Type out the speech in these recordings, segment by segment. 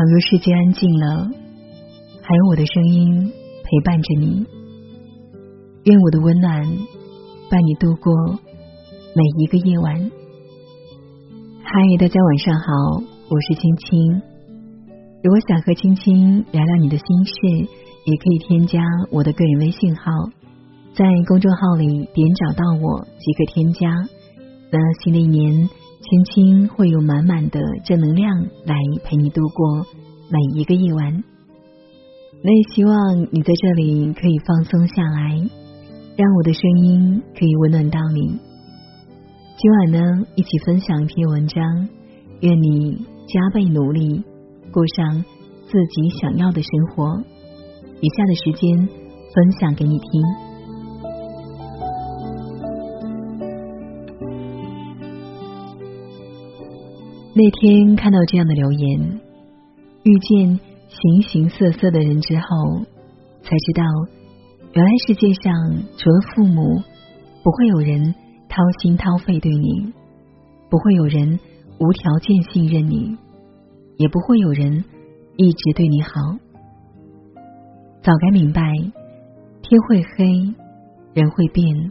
倘若世界安静了，还有我的声音陪伴着你。愿我的温暖伴你度过每一个夜晚。嗨，大家晚上好，我是青青。如果想和青青聊聊你的心事，也可以添加我的个人微信号，在公众号里点找到我即可添加。那新的一年。青青会有满满的正能量来陪你度过每一个夜晚。那也希望你在这里可以放松下来，让我的声音可以温暖到你。今晚呢，一起分享一篇文章，愿你加倍努力，过上自己想要的生活。以下的时间分享给你听。那天看到这样的留言，遇见形形色色的人之后，才知道，原来世界上除了父母，不会有人掏心掏肺对你，不会有人无条件信任你，也不会有人一直对你好。早该明白，天会黑，人会变，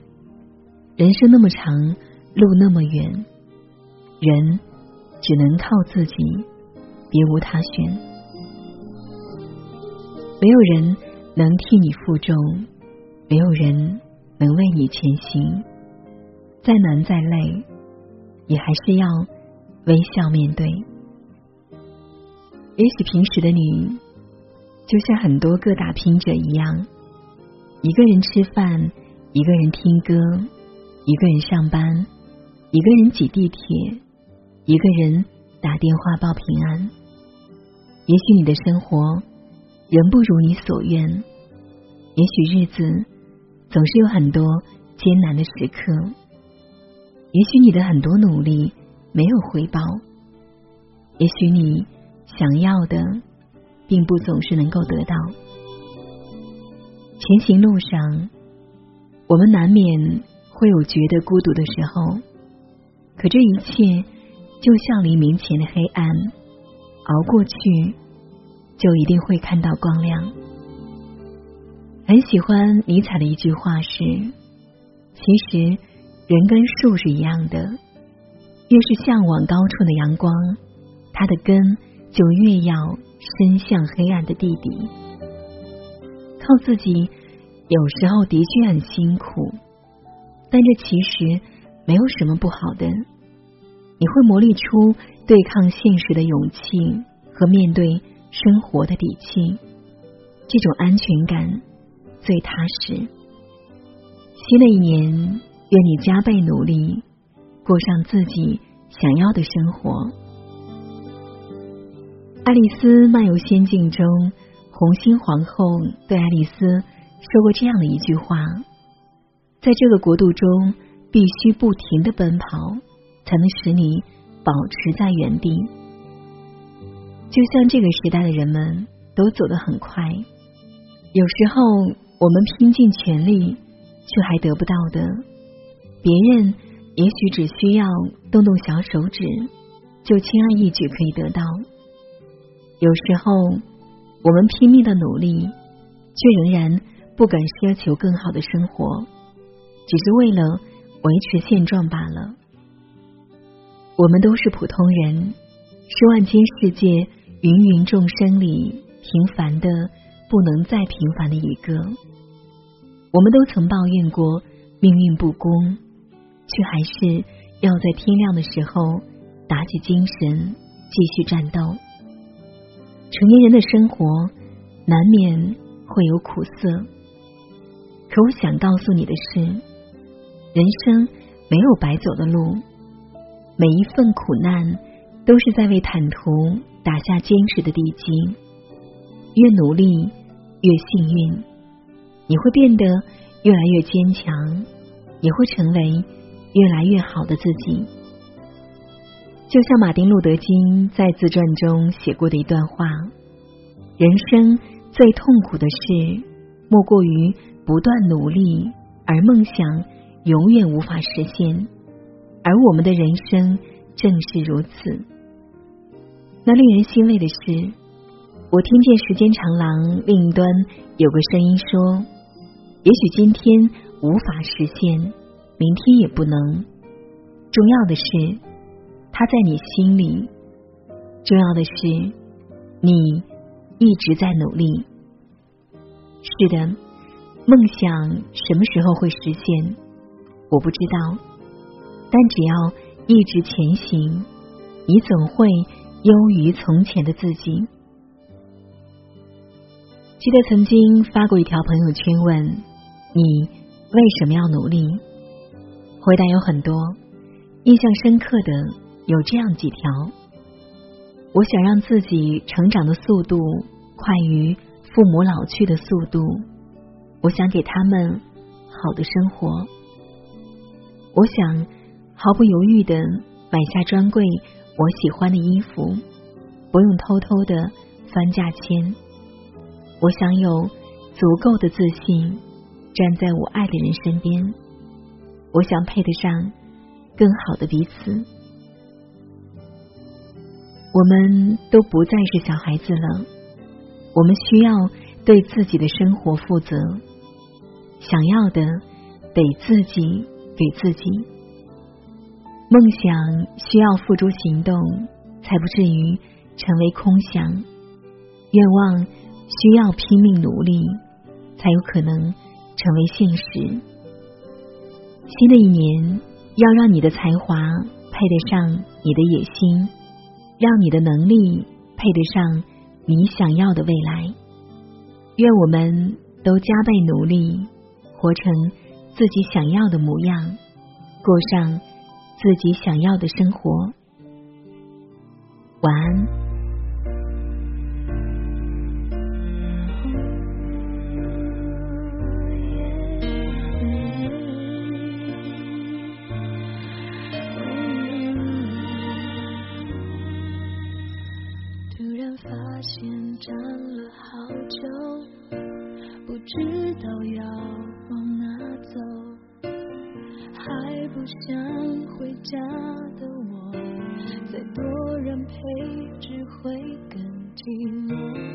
人生那么长，路那么远，人。只能靠自己，别无他选。没有人能替你负重，没有人能为你前行。再难再累，也还是要微笑面对。也许平时的你，就像很多个打拼者一样，一个人吃饭，一个人听歌，一个人上班，一个人挤地铁。一个人打电话报平安，也许你的生活仍不如你所愿，也许日子总是有很多艰难的时刻，也许你的很多努力没有回报，也许你想要的并不总是能够得到。前行路上，我们难免会有觉得孤独的时候，可这一切。就像黎明前的黑暗，熬过去就一定会看到光亮。很喜欢尼采的一句话是：其实人跟树是一样的，越是向往高处的阳光，它的根就越要伸向黑暗的地底。靠自己有时候的确很辛苦，但这其实没有什么不好的。你会磨砺出对抗现实的勇气和面对生活的底气，这种安全感最踏实。新的一年，愿你加倍努力，过上自己想要的生活。《爱丽丝漫游仙境》中，红心皇后对爱丽丝说过这样的一句话：“在这个国度中，必须不停的奔跑。”才能使你保持在原地。就像这个时代的人们都走得很快，有时候我们拼尽全力却还得不到的，别人也许只需要动动小手指就轻而易举可以得到。有时候我们拼命的努力，却仍然不敢奢求更好的生活，只是为了维持现状罢了。我们都是普通人，是万千世界芸芸众生里平凡的不能再平凡的一个。我们都曾抱怨过命运不公，却还是要在天亮的时候打起精神继续战斗。成年人的生活难免会有苦涩，可我想告诉你的是，人生没有白走的路。每一份苦难都是在为坦途打下坚实的地基。越努力越幸运，你会变得越来越坚强，也会成为越来越好的自己。就像马丁路德金在自传中写过的一段话：人生最痛苦的事，莫过于不断努力，而梦想永远无法实现。而我们的人生正是如此。那令人欣慰的是，我听见时间长廊另一端有个声音说：“也许今天无法实现，明天也不能。重要的是，它在你心里；重要的是，你一直在努力。是的，梦想什么时候会实现，我不知道。但只要一直前行，你总会优于从前的自己。”记得曾经发过一条朋友圈，问你为什么要努力？回答有很多，印象深刻的有这样几条：我想让自己成长的速度快于父母老去的速度；我想给他们好的生活；我想毫不犹豫的买下专柜我喜欢的衣服，不用偷偷的翻价签。我想有足够的自信，站在我爱的人身边。我想配得上更好的彼此。我们都不再是小孩子了，我们需要对自己的生活负责。想要的得自己给自己。梦想需要付诸行动，才不至于成为空想。愿望。需要拼命努力，才有可能成为现实。新的一年，要让你的才华配得上你的野心，让你的能力配得上你想要的未来。愿我们都加倍努力，活成自己想要的模样，过上自己想要的生活。晚安。突然发现站了好久，不知道要往哪走，不想回家的我，再多人陪只会更寂寞。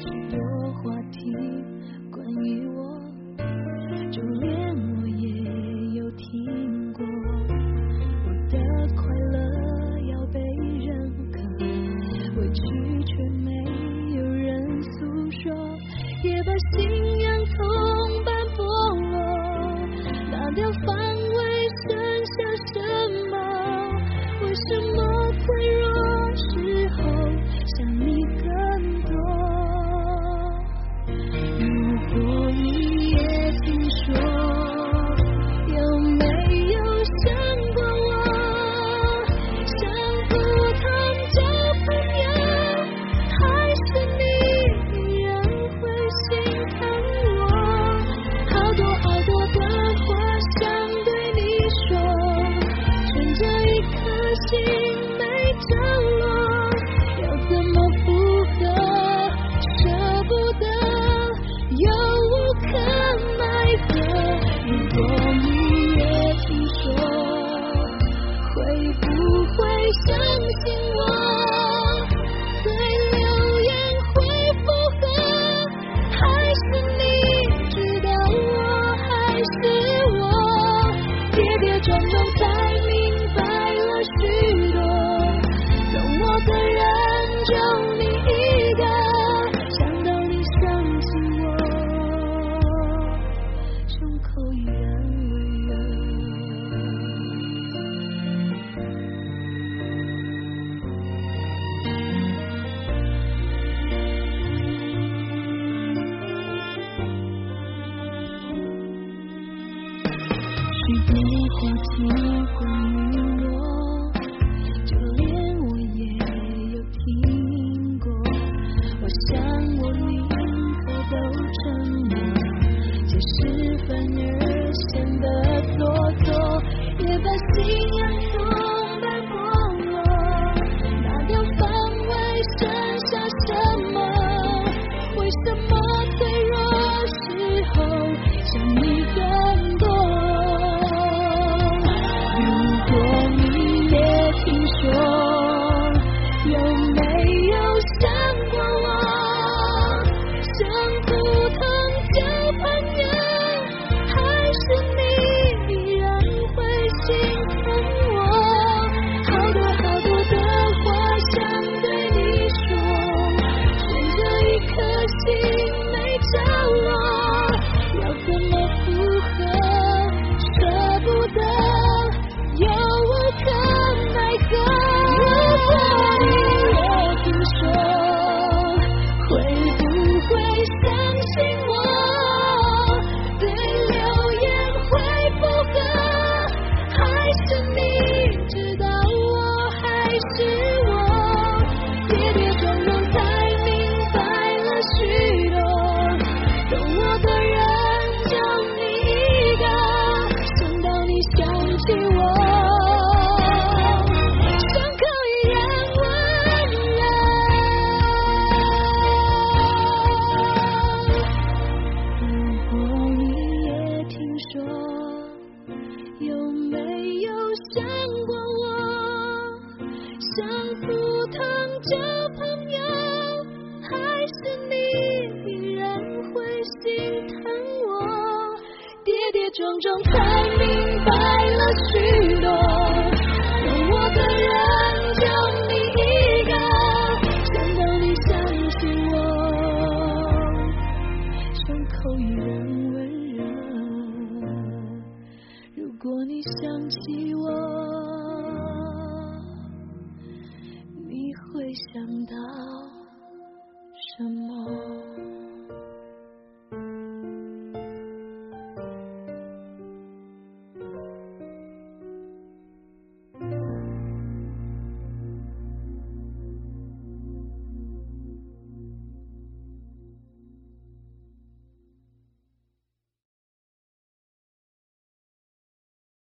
口依然温热